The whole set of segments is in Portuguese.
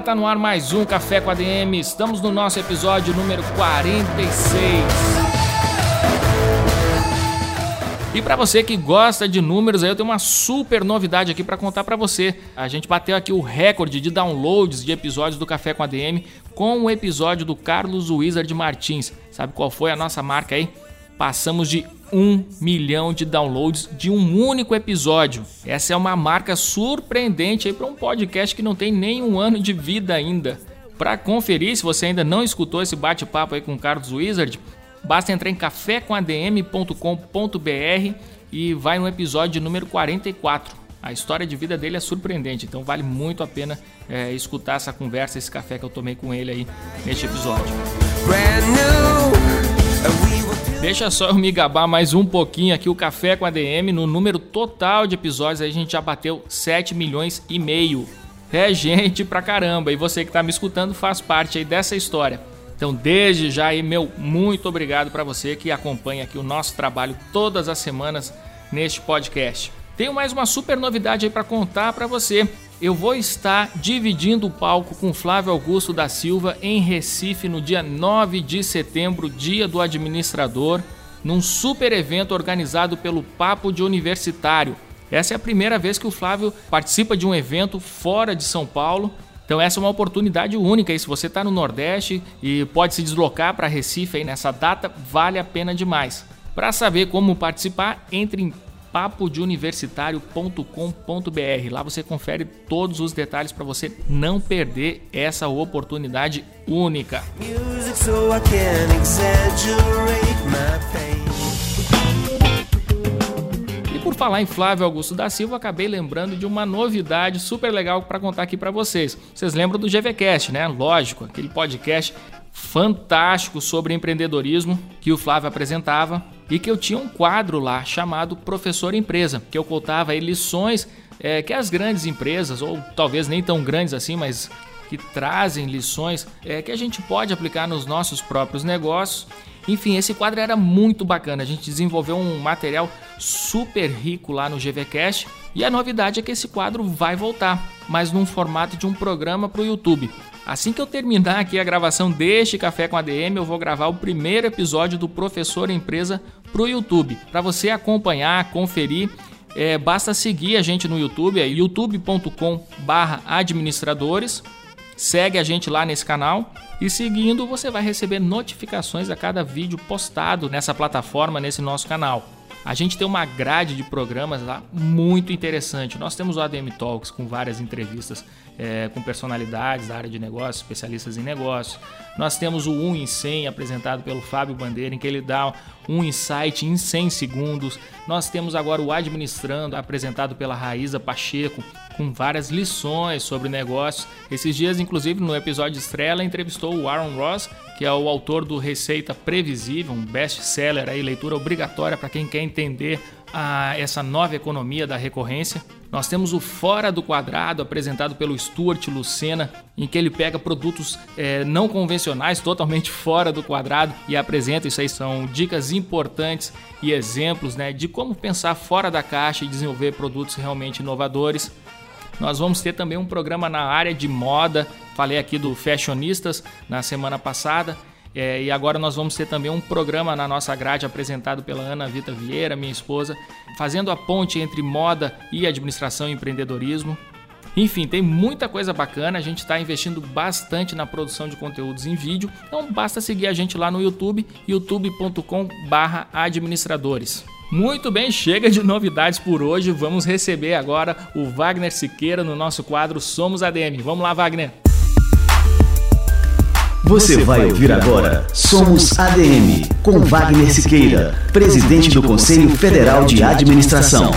Galera, tá no ar mais um Café com ADM. Estamos no nosso episódio número 46. E para você que gosta de números, eu tenho uma super novidade aqui para contar para você. A gente bateu aqui o recorde de downloads de episódios do Café com ADM com o episódio do Carlos Wizard Martins. Sabe qual foi a nossa marca aí? Passamos de um milhão de downloads de um único episódio. Essa é uma marca surpreendente para um podcast que não tem nem um ano de vida ainda. Para conferir, se você ainda não escutou esse bate-papo aí com o Carlos Wizard, basta entrar em cafécomadm.com.br e vai no episódio número 44. A história de vida dele é surpreendente, então vale muito a pena é, escutar essa conversa, esse café que eu tomei com ele aí neste episódio. Deixa só eu me gabar mais um pouquinho aqui o Café com a DM. No número total de episódios a gente já bateu 7 milhões e meio. É gente pra caramba. E você que tá me escutando faz parte aí dessa história. Então, desde já aí, meu muito obrigado para você que acompanha aqui o nosso trabalho todas as semanas neste podcast. Tenho mais uma super novidade aí para contar para você eu vou estar dividindo o palco com Flávio Augusto da Silva em Recife no dia 9 de setembro, dia do administrador, num super evento organizado pelo Papo de Universitário. Essa é a primeira vez que o Flávio participa de um evento fora de São Paulo. Então essa é uma oportunidade única. E se você está no Nordeste e pode se deslocar para Recife aí nessa data, vale a pena demais. Para saber como participar, entre em papodeuniversitario.com.br. Lá você confere todos os detalhes para você não perder essa oportunidade única. E por falar em Flávio Augusto da Silva, acabei lembrando de uma novidade super legal para contar aqui para vocês. Vocês lembram do GVCast, né? Lógico, aquele podcast fantástico sobre empreendedorismo que o Flávio apresentava e que eu tinha um quadro lá chamado Professor Empresa, que eu contava aí lições é, que as grandes empresas, ou talvez nem tão grandes assim, mas que trazem lições é, que a gente pode aplicar nos nossos próprios negócios. Enfim, esse quadro era muito bacana. A gente desenvolveu um material super rico lá no GVCast e a novidade é que esse quadro vai voltar, mas num formato de um programa para o YouTube. Assim que eu terminar aqui a gravação deste Café com ADM, eu vou gravar o primeiro episódio do Professor Empresa para o YouTube. Para você acompanhar, conferir, é, basta seguir a gente no YouTube, é youtube.com/administradores. Segue a gente lá nesse canal e seguindo você vai receber notificações a cada vídeo postado nessa plataforma, nesse nosso canal. A gente tem uma grade de programas lá muito interessante. Nós temos o ADM Talks com várias entrevistas é, com personalidades da área de negócios, especialistas em negócios. Nós temos o 1 em 100 apresentado pelo Fábio Bandeira, em que ele dá um insight em 100 segundos. Nós temos agora o Administrando, apresentado pela Raíza Pacheco, com várias lições sobre negócios. Esses dias, inclusive, no episódio de estreia, ela entrevistou o Aaron Ross, que é o autor do Receita Previsível, um best-seller aí, leitura obrigatória para quem quer entender a essa nova economia da recorrência. Nós temos o Fora do Quadrado, apresentado pelo Stuart Lucena, em que ele pega produtos é, não convencionais, totalmente fora do quadrado, e apresenta. Isso aí são dicas importantes e exemplos né, de como pensar fora da caixa e desenvolver produtos realmente inovadores. Nós vamos ter também um programa na área de moda. Falei aqui do Fashionistas na semana passada. É, e agora nós vamos ter também um programa na nossa grade apresentado pela Ana Vita Vieira, minha esposa, fazendo a ponte entre moda e administração e empreendedorismo. Enfim, tem muita coisa bacana, a gente está investindo bastante na produção de conteúdos em vídeo, então basta seguir a gente lá no YouTube, youtube.com/administradores. Muito bem, chega de novidades por hoje. Vamos receber agora o Wagner Siqueira no nosso quadro Somos ADM. Vamos lá, Wagner. Você vai ouvir agora Somos ADM, com Wagner Siqueira, presidente do Conselho Federal de Administração.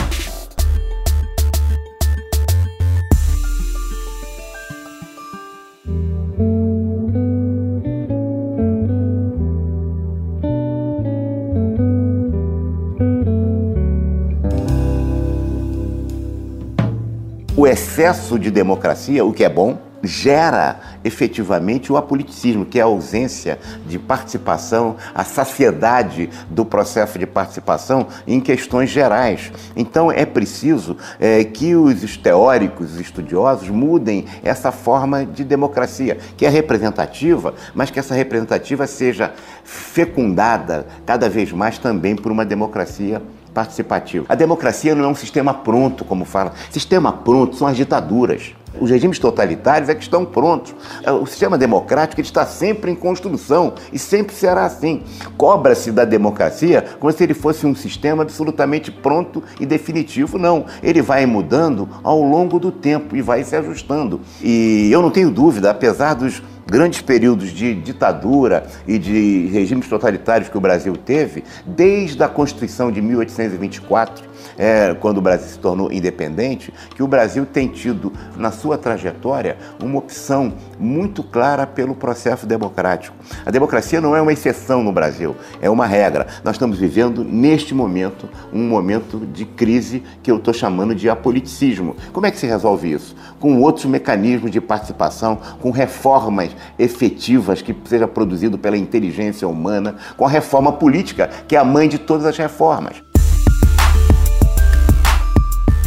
Excesso de democracia, o que é bom, gera efetivamente o apoliticismo, que é a ausência de participação, a saciedade do processo de participação em questões gerais. Então é preciso é, que os teóricos, os estudiosos mudem essa forma de democracia, que é representativa, mas que essa representativa seja fecundada cada vez mais também por uma democracia participativa. A democracia não é um sistema pronto, como fala. Sistema pronto são as ditaduras. Os regimes totalitários é que estão prontos. É, o sistema democrático está sempre em construção e sempre será assim. Cobra-se da democracia como se ele fosse um sistema absolutamente pronto e definitivo. Não, ele vai mudando ao longo do tempo e vai se ajustando. E eu não tenho dúvida, apesar dos grandes períodos de ditadura e de regimes totalitários que o Brasil teve, desde a Constituição de 1824, é, quando o Brasil se tornou independente, que o Brasil tem tido na sua trajetória uma opção muito clara pelo processo democrático. A democracia não é uma exceção no Brasil, é uma regra. Nós estamos vivendo neste momento um momento de crise que eu estou chamando de apoliticismo. Como é que se resolve isso? Com outros mecanismos de participação, com reformas efetivas que seja produzido pela inteligência humana, com a reforma política, que é a mãe de todas as reformas.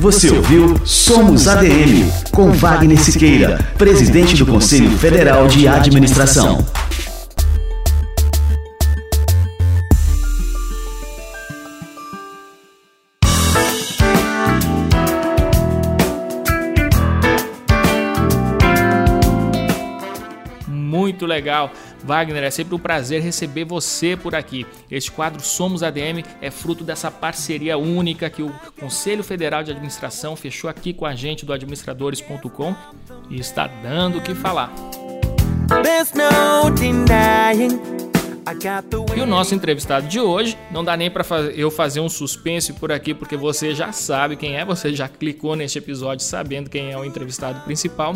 Você ouviu Somos ADM, com Wagner Siqueira, presidente do Conselho Federal de Administração. Muito legal. Wagner, é sempre um prazer receber você por aqui. Este quadro Somos ADM é fruto dessa parceria única que o Conselho Federal de Administração fechou aqui com a gente do administradores.com e está dando o que falar. E o nosso entrevistado de hoje, não dá nem para eu fazer um suspense por aqui, porque você já sabe quem é, você já clicou neste episódio sabendo quem é o entrevistado principal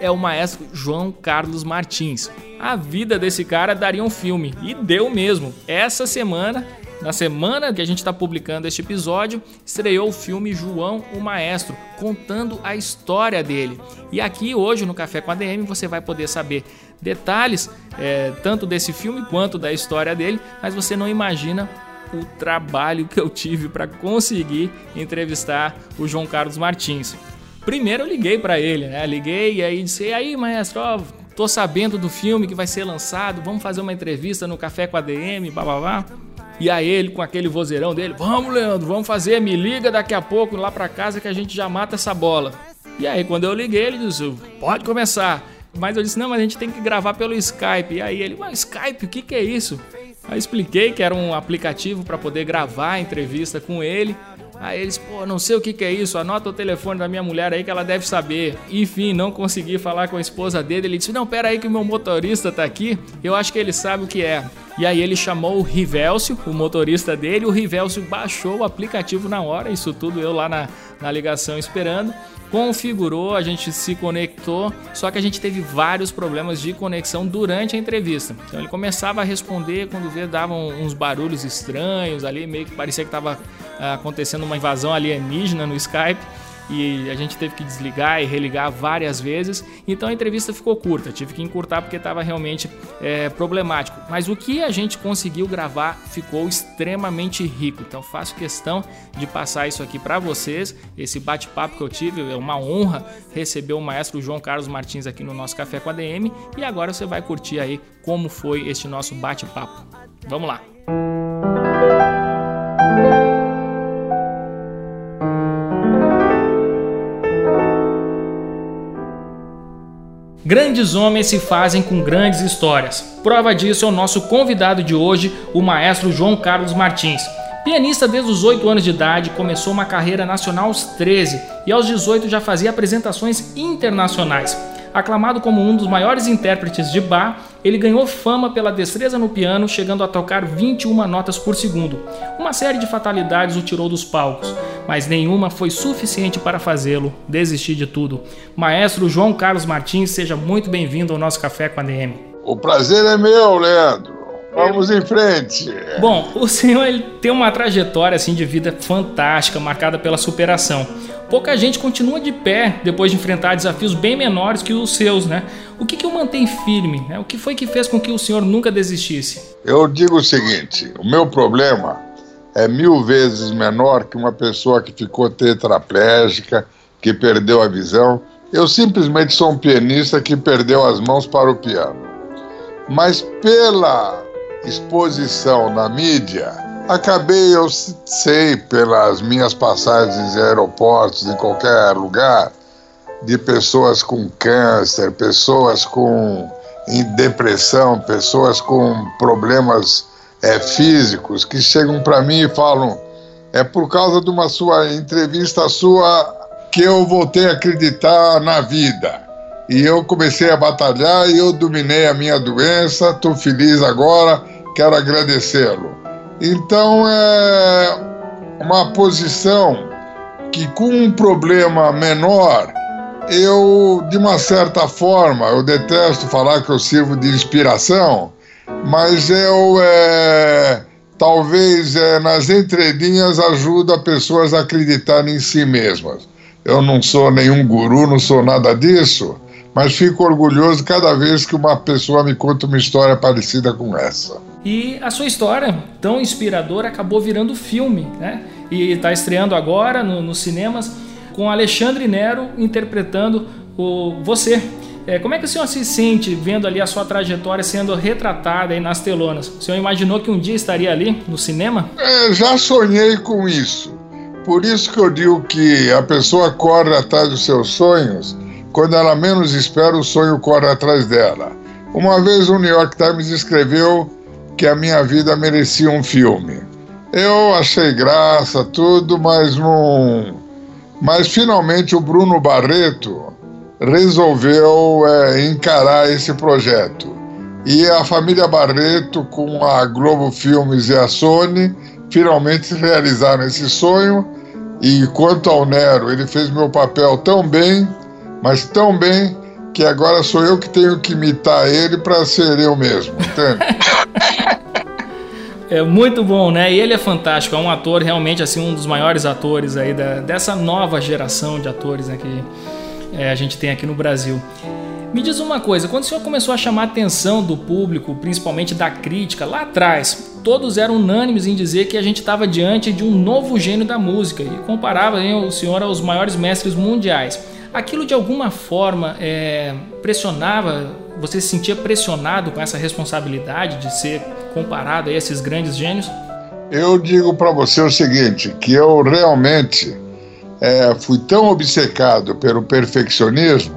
é o maestro João Carlos Martins. A vida desse cara daria um filme, e deu mesmo. Essa semana, na semana que a gente está publicando este episódio, estreou o filme João o Maestro, contando a história dele. E aqui hoje no Café com a DM você vai poder saber detalhes é, tanto desse filme quanto da história dele, mas você não imagina o trabalho que eu tive para conseguir entrevistar o João Carlos Martins. Primeiro eu liguei para ele, né? Liguei e aí disse: e aí, maestro, ó, tô sabendo do filme que vai ser lançado, vamos fazer uma entrevista no Café com a DM, babá. E aí ele com aquele vozeirão dele, vamos Leandro, vamos fazer, me liga daqui a pouco lá para casa que a gente já mata essa bola. E aí quando eu liguei ele disse, pode começar. Mas eu disse, não, mas a gente tem que gravar pelo Skype. E aí ele, mas Skype, o que, que é isso? Aí expliquei que era um aplicativo para poder gravar a entrevista com ele. Aí eles, pô, não sei o que, que é isso, anota o telefone da minha mulher aí que ela deve saber. Enfim, não consegui falar com a esposa dele. Ele disse: Não, pera aí que o meu motorista tá aqui, eu acho que ele sabe o que é. E aí ele chamou o Rivélcio, o motorista dele, o Rivélcio baixou o aplicativo na hora, isso tudo eu lá na, na ligação esperando configurou, a gente se conectou, só que a gente teve vários problemas de conexão durante a entrevista. Então ele começava a responder quando vê davam uns barulhos estranhos ali, meio que parecia que estava ah, acontecendo uma invasão alienígena no Skype e a gente teve que desligar e religar várias vezes. Então a entrevista ficou curta, tive que encurtar porque estava realmente é, problemático. Mas o que a gente conseguiu gravar ficou extremamente rico. Então faço questão de passar isso aqui para vocês. Esse bate-papo que eu tive é uma honra receber o maestro João Carlos Martins aqui no nosso Café com a DM. E agora você vai curtir aí como foi este nosso bate-papo. Vamos lá! Grandes homens se fazem com grandes histórias. Prova disso é o nosso convidado de hoje, o maestro João Carlos Martins. Pianista desde os 8 anos de idade, começou uma carreira nacional aos 13 e aos 18 já fazia apresentações internacionais. Aclamado como um dos maiores intérpretes de Bach, ele ganhou fama pela destreza no piano, chegando a tocar 21 notas por segundo. Uma série de fatalidades o tirou dos palcos, mas nenhuma foi suficiente para fazê-lo desistir de tudo. Maestro João Carlos Martins, seja muito bem-vindo ao nosso Café com a DM. O prazer é meu, Leandro. Vamos em frente. Bom, o senhor ele tem uma trajetória assim de vida fantástica, marcada pela superação pouca gente continua de pé depois de enfrentar desafios bem menores que os seus, né? O que, que o mantém firme? Né? O que foi que fez com que o senhor nunca desistisse? Eu digo o seguinte: o meu problema é mil vezes menor que uma pessoa que ficou tetraplégica, que perdeu a visão. Eu simplesmente sou um pianista que perdeu as mãos para o piano. Mas pela exposição na mídia, Acabei, eu sei, pelas minhas passagens em aeroportos, em qualquer lugar, de pessoas com câncer, pessoas com depressão, pessoas com problemas é, físicos que chegam para mim e falam: é por causa de uma sua entrevista sua que eu voltei a acreditar na vida. E eu comecei a batalhar e eu dominei a minha doença, estou feliz agora, quero agradecê-lo. Então é uma posição que com um problema menor, eu, de uma certa forma, eu detesto falar que eu sirvo de inspiração, mas eu é, talvez é, nas entrelinhas ajuda pessoas a acreditarem em si mesmas. Eu não sou nenhum guru, não sou nada disso, mas fico orgulhoso cada vez que uma pessoa me conta uma história parecida com essa. E a sua história, tão inspiradora, acabou virando filme, né? E está estreando agora nos no cinemas com Alexandre Nero interpretando o você. É, como é que o senhor se sente vendo ali a sua trajetória sendo retratada aí nas telonas? O senhor imaginou que um dia estaria ali no cinema? É, já sonhei com isso. Por isso que eu digo que a pessoa corre atrás dos seus sonhos, quando ela menos espera, o sonho corre atrás dela. Uma vez o New York Times escreveu que a minha vida merecia um filme. Eu achei graça, tudo, mas não. Mas finalmente o Bruno Barreto resolveu é, encarar esse projeto. E a família Barreto, com a Globo Filmes e a Sony, finalmente realizaram esse sonho. E quanto ao Nero, ele fez meu papel tão bem, mas tão bem, que agora sou eu que tenho que imitar ele para ser eu mesmo, entende? É muito bom, né? E ele é fantástico, é um ator realmente assim um dos maiores atores aí da, dessa nova geração de atores né, que é, a gente tem aqui no Brasil. Me diz uma coisa, quando o senhor começou a chamar a atenção do público, principalmente da crítica, lá atrás, todos eram unânimes em dizer que a gente estava diante de um novo gênio da música e comparava hein, o senhor aos maiores mestres mundiais. Aquilo de alguma forma é, pressionava, você se sentia pressionado com essa responsabilidade de ser comparado a esses grandes gênios? Eu digo para você o seguinte, que eu realmente é, fui tão obcecado pelo perfeccionismo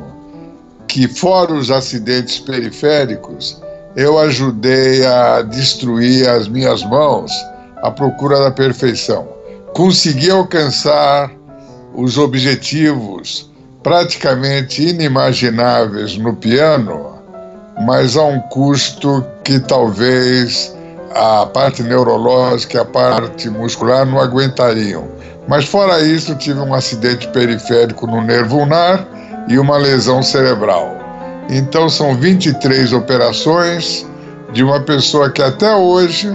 que, fora os acidentes periféricos, eu ajudei a destruir as minhas mãos à procura da perfeição. Consegui alcançar os objetivos praticamente inimagináveis no piano mas a um custo que talvez a parte neurológica e a parte muscular não aguentariam. Mas fora isso, tive um acidente periférico no nervo ulnar e uma lesão cerebral. Então são 23 operações de uma pessoa que até hoje,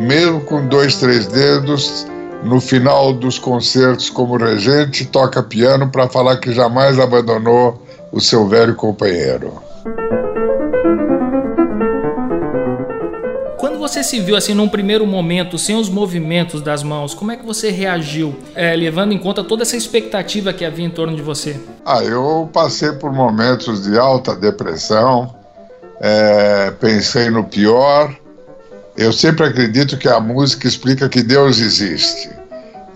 mesmo com dois, três dedos, no final dos concertos como regente, toca piano para falar que jamais abandonou o seu velho companheiro. Você se viu assim num primeiro momento, sem os movimentos das mãos, como é que você reagiu, é, levando em conta toda essa expectativa que havia em torno de você? Ah, eu passei por momentos de alta depressão, é, pensei no pior. Eu sempre acredito que a música explica que Deus existe.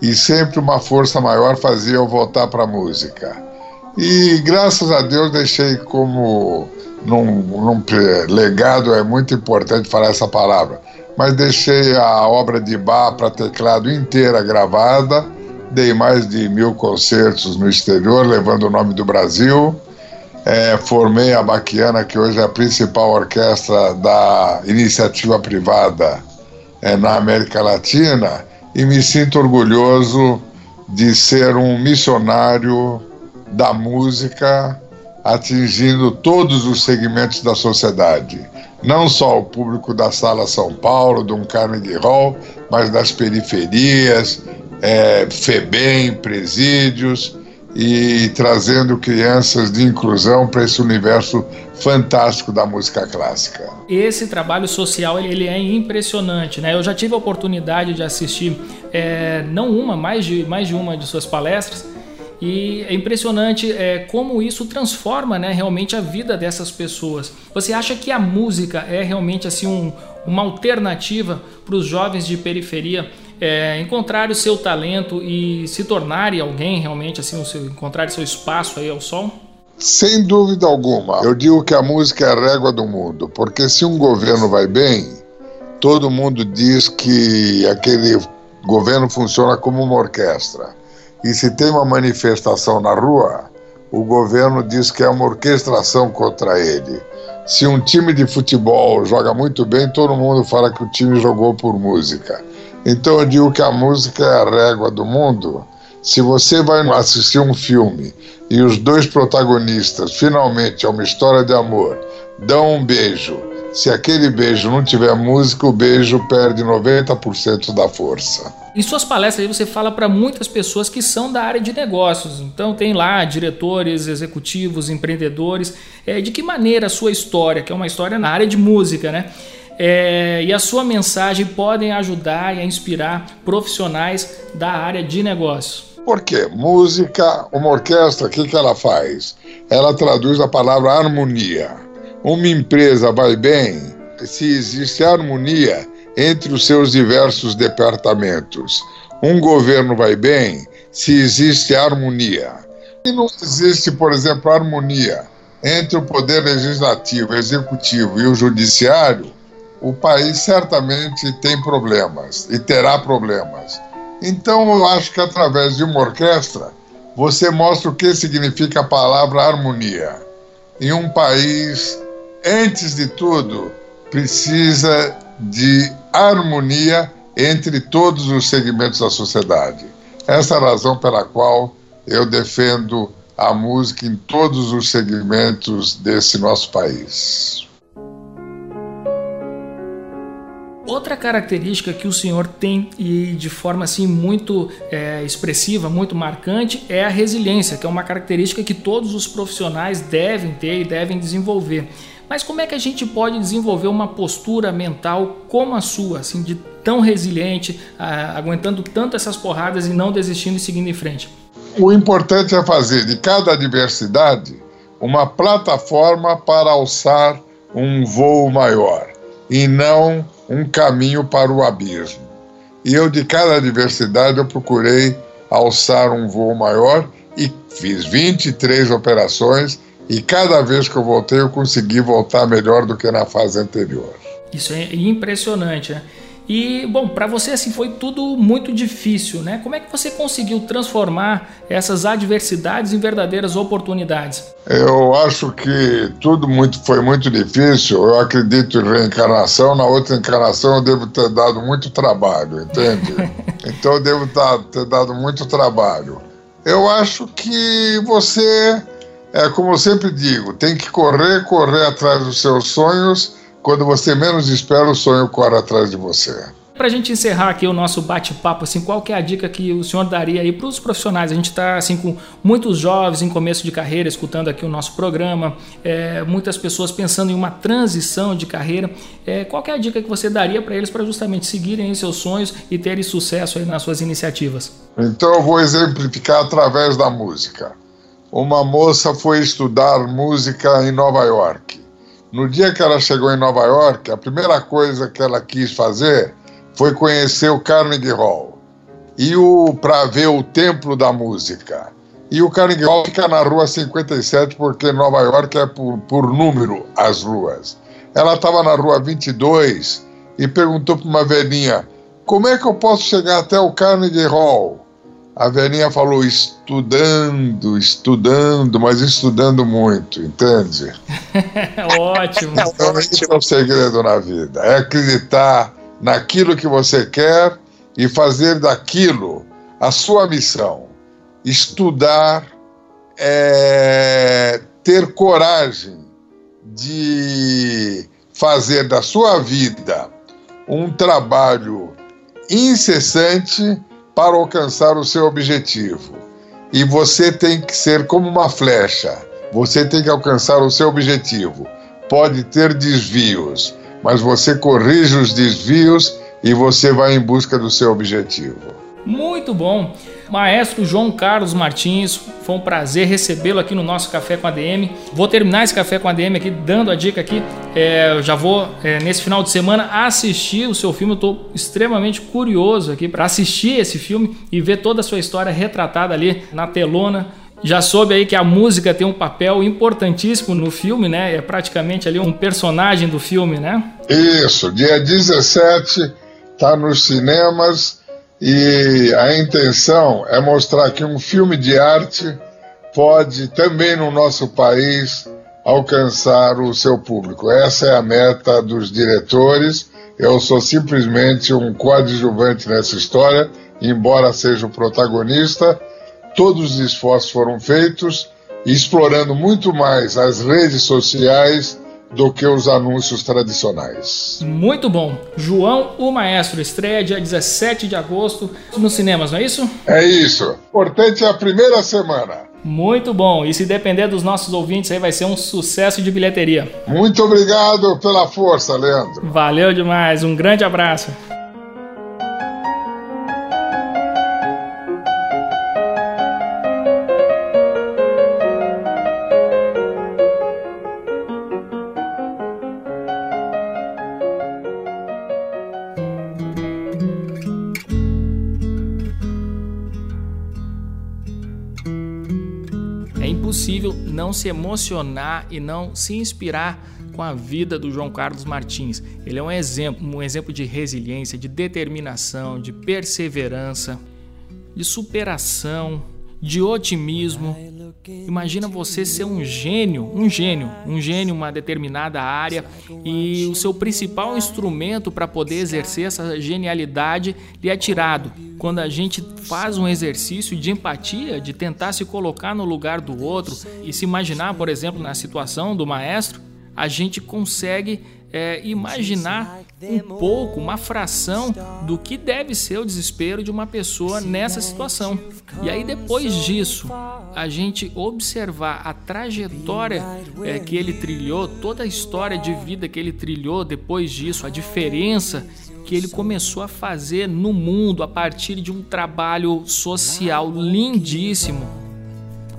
E sempre uma força maior fazia eu voltar para a música. E graças a Deus deixei como num, num legado, é muito importante falar essa palavra, mas deixei a obra de Bach para teclado inteira gravada, dei mais de mil concertos no exterior, levando o nome do Brasil, é, formei a Baquiana, que hoje é a principal orquestra da iniciativa privada é, na América Latina, e me sinto orgulhoso de ser um missionário da música atingindo todos os segmentos da sociedade. Não só o público da Sala São Paulo, do Carnegie Hall, mas das periferias, é, FEBEM, presídios, e trazendo crianças de inclusão para esse universo fantástico da música clássica. Esse trabalho social ele é impressionante, né? Eu já tive a oportunidade de assistir é, não uma, mais de mais de uma de suas palestras e é impressionante é, como isso transforma né, realmente a vida dessas pessoas. Você acha que a música é realmente assim um, uma alternativa para os jovens de periferia é, encontrar o seu talento e se tornarem alguém realmente assim, o seu, encontrar seu espaço aí ao sol? Sem dúvida alguma. Eu digo que a música é a régua do mundo, porque se um governo vai bem, todo mundo diz que aquele governo funciona como uma orquestra. E se tem uma manifestação na rua, o governo diz que é uma orquestração contra ele. Se um time de futebol joga muito bem, todo mundo fala que o time jogou por música. Então eu digo que a música é a régua do mundo. Se você vai assistir um filme e os dois protagonistas, finalmente é uma história de amor, dão um beijo, se aquele beijo não tiver música, o beijo perde 90% da força. Em suas palestras você fala para muitas pessoas que são da área de negócios. Então tem lá diretores, executivos, empreendedores. É, de que maneira a sua história, que é uma história na área de música, né? É, e a sua mensagem podem ajudar e inspirar profissionais da área de negócios. Por quê? Música, uma orquestra, o que, que ela faz? Ela traduz a palavra harmonia. Uma empresa vai bem se existe harmonia entre os seus diversos departamentos. Um governo vai bem se existe harmonia. Se não existe, por exemplo, harmonia entre o poder legislativo, executivo e o judiciário, o país certamente tem problemas e terá problemas. Então, eu acho que através de uma orquestra, você mostra o que significa a palavra harmonia. Em um país, antes de tudo, precisa de harmonia entre todos os segmentos da sociedade. Essa é a razão pela qual eu defendo a música em todos os segmentos desse nosso país. Outra característica que o senhor tem e de forma assim muito é, expressiva, muito marcante, é a resiliência, que é uma característica que todos os profissionais devem ter e devem desenvolver. Mas como é que a gente pode desenvolver uma postura mental como a sua, assim, de tão resiliente, ah, aguentando tanto essas porradas e não desistindo e seguindo em frente? O importante é fazer de cada adversidade uma plataforma para alçar um voo maior e não um caminho para o abismo. E eu, de cada adversidade, eu procurei alçar um voo maior e fiz 23 operações e cada vez que eu voltei, eu consegui voltar melhor do que na fase anterior. Isso é impressionante, né? E, bom, para você assim foi tudo muito difícil, né? Como é que você conseguiu transformar essas adversidades em verdadeiras oportunidades? Eu acho que tudo muito foi muito difícil. Eu acredito em reencarnação. Na outra encarnação eu devo ter dado muito trabalho, entende? então eu devo ter dado muito trabalho. Eu acho que você é como eu sempre digo, tem que correr, correr atrás dos seus sonhos. Quando você menos espera, o sonho corre atrás de você. Para a gente encerrar aqui o nosso bate-papo, assim, qual que é a dica que o senhor daria aí para os profissionais? A gente está assim com muitos jovens em começo de carreira escutando aqui o nosso programa, é, muitas pessoas pensando em uma transição de carreira. É, qual que é a dica que você daria para eles para justamente seguirem seus sonhos e terem sucesso aí nas suas iniciativas? Então eu vou exemplificar através da música uma moça foi estudar música em Nova York. No dia que ela chegou em Nova York, a primeira coisa que ela quis fazer foi conhecer o Carnegie Hall e o para ver o templo da música. E o Carnegie Hall fica na rua 57 porque Nova York é por, por número as ruas. Ela estava na rua 22 e perguntou para uma velhinha: "Como é que eu posso chegar até o Carnegie Hall?" A velhinha falou estudando, estudando, mas estudando muito, entende? Ótimo. Então, esse é o segredo na vida: é acreditar naquilo que você quer e fazer daquilo a sua missão. Estudar, é, ter coragem de fazer da sua vida um trabalho incessante para alcançar o seu objetivo. E você tem que ser como uma flecha. Você tem que alcançar o seu objetivo. Pode ter desvios, mas você corrige os desvios e você vai em busca do seu objetivo. Muito bom. Maestro João Carlos Martins, foi um prazer recebê-lo aqui no nosso Café com a DM. Vou terminar esse Café com a DM aqui dando a dica aqui. É, eu já vou, é, nesse final de semana, assistir o seu filme. Eu estou extremamente curioso aqui para assistir esse filme e ver toda a sua história retratada ali na telona. Já soube aí que a música tem um papel importantíssimo no filme, né? É praticamente ali um personagem do filme, né? Isso, dia 17 está nos cinemas e a intenção é mostrar que um filme de arte pode também no nosso país alcançar o seu público. Essa é a meta dos diretores. Eu sou simplesmente um coadjuvante nessa história, embora seja o protagonista. Todos os esforços foram feitos, explorando muito mais as redes sociais do que os anúncios tradicionais. Muito bom. João, o Maestro, estreia dia 17 de agosto nos cinemas, não é isso? É isso. Importante é a primeira semana. Muito bom. E se depender dos nossos ouvintes, aí vai ser um sucesso de bilheteria. Muito obrigado pela força, Leandro. Valeu demais. Um grande abraço. Não se emocionar e não se inspirar com a vida do João Carlos Martins. Ele é um exemplo, um exemplo de resiliência, de determinação, de perseverança, de superação, de otimismo. Imagina você ser um gênio, um gênio, um gênio em uma determinada área e o seu principal instrumento para poder exercer essa genialidade lhe é tirado. Quando a gente faz um exercício de empatia, de tentar se colocar no lugar do outro e se imaginar, por exemplo, na situação do maestro, a gente consegue é, imaginar um pouco, uma fração do que deve ser o desespero de uma pessoa nessa situação. E aí, depois disso, a gente observar a trajetória é, que ele trilhou, toda a história de vida que ele trilhou depois disso, a diferença que ele começou a fazer no mundo a partir de um trabalho social lindíssimo.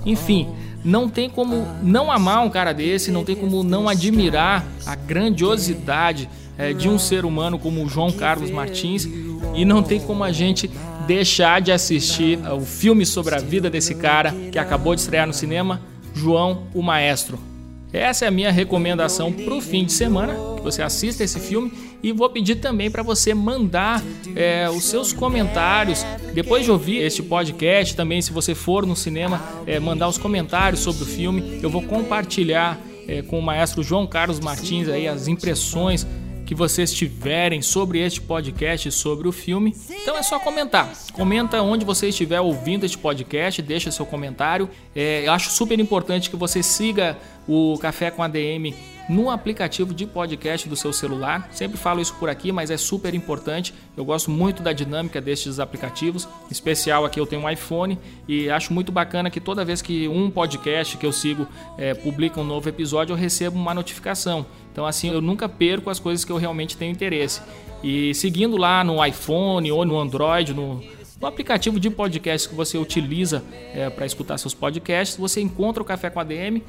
Enfim, não tem como não amar um cara desse, não tem como não admirar a grandiosidade é, de um ser humano como o João Carlos Martins e não tem como a gente deixar de assistir o filme sobre a vida desse cara que acabou de estrear no cinema, João o Maestro. Essa é a minha recomendação para o fim de semana, que você assista esse filme e vou pedir também para você mandar é, os seus comentários depois de ouvir este podcast. Também, se você for no cinema, é, mandar os comentários sobre o filme. Eu vou compartilhar é, com o maestro João Carlos Martins aí as impressões que vocês tiverem sobre este podcast, sobre o filme. Então é só comentar. Comenta onde você estiver ouvindo este podcast, deixa seu comentário. É, eu acho super importante que você siga o Café com ADM no aplicativo de podcast do seu celular. Sempre falo isso por aqui, mas é super importante. Eu gosto muito da dinâmica destes aplicativos, em especial aqui eu tenho um iPhone e acho muito bacana que toda vez que um podcast que eu sigo é, publica um novo episódio, eu recebo uma notificação. Então assim eu nunca perco as coisas que eu realmente tenho interesse. E seguindo lá no iPhone ou no Android, no, no aplicativo de podcast que você utiliza é, para escutar seus podcasts, você encontra o Café com a DM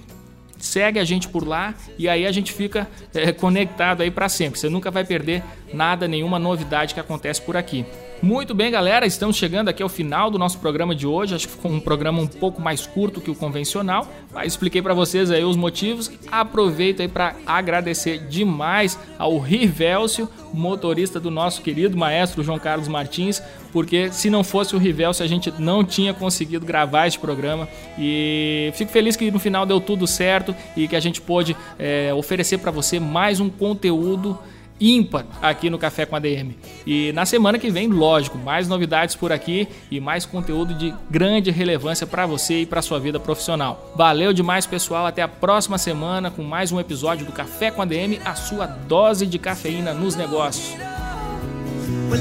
segue a gente por lá e aí a gente fica é, conectado aí para sempre. Você nunca vai perder nada, nenhuma novidade que acontece por aqui. Muito bem, galera, estamos chegando aqui ao final do nosso programa de hoje. Acho que ficou um programa um pouco mais curto que o convencional, mas expliquei para vocês aí os motivos. Aproveito aí para agradecer demais ao Rivelcio, motorista do nosso querido maestro João Carlos Martins, porque se não fosse o Rivelcio a gente não tinha conseguido gravar este programa. E fico feliz que no final deu tudo certo e que a gente pôde é, oferecer para você mais um conteúdo ímpar aqui no Café com a DM. E na semana que vem, lógico, mais novidades por aqui e mais conteúdo de grande relevância para você e para sua vida profissional. Valeu demais, pessoal. Até a próxima semana com mais um episódio do Café com a DM, a sua dose de cafeína nos negócios. Well,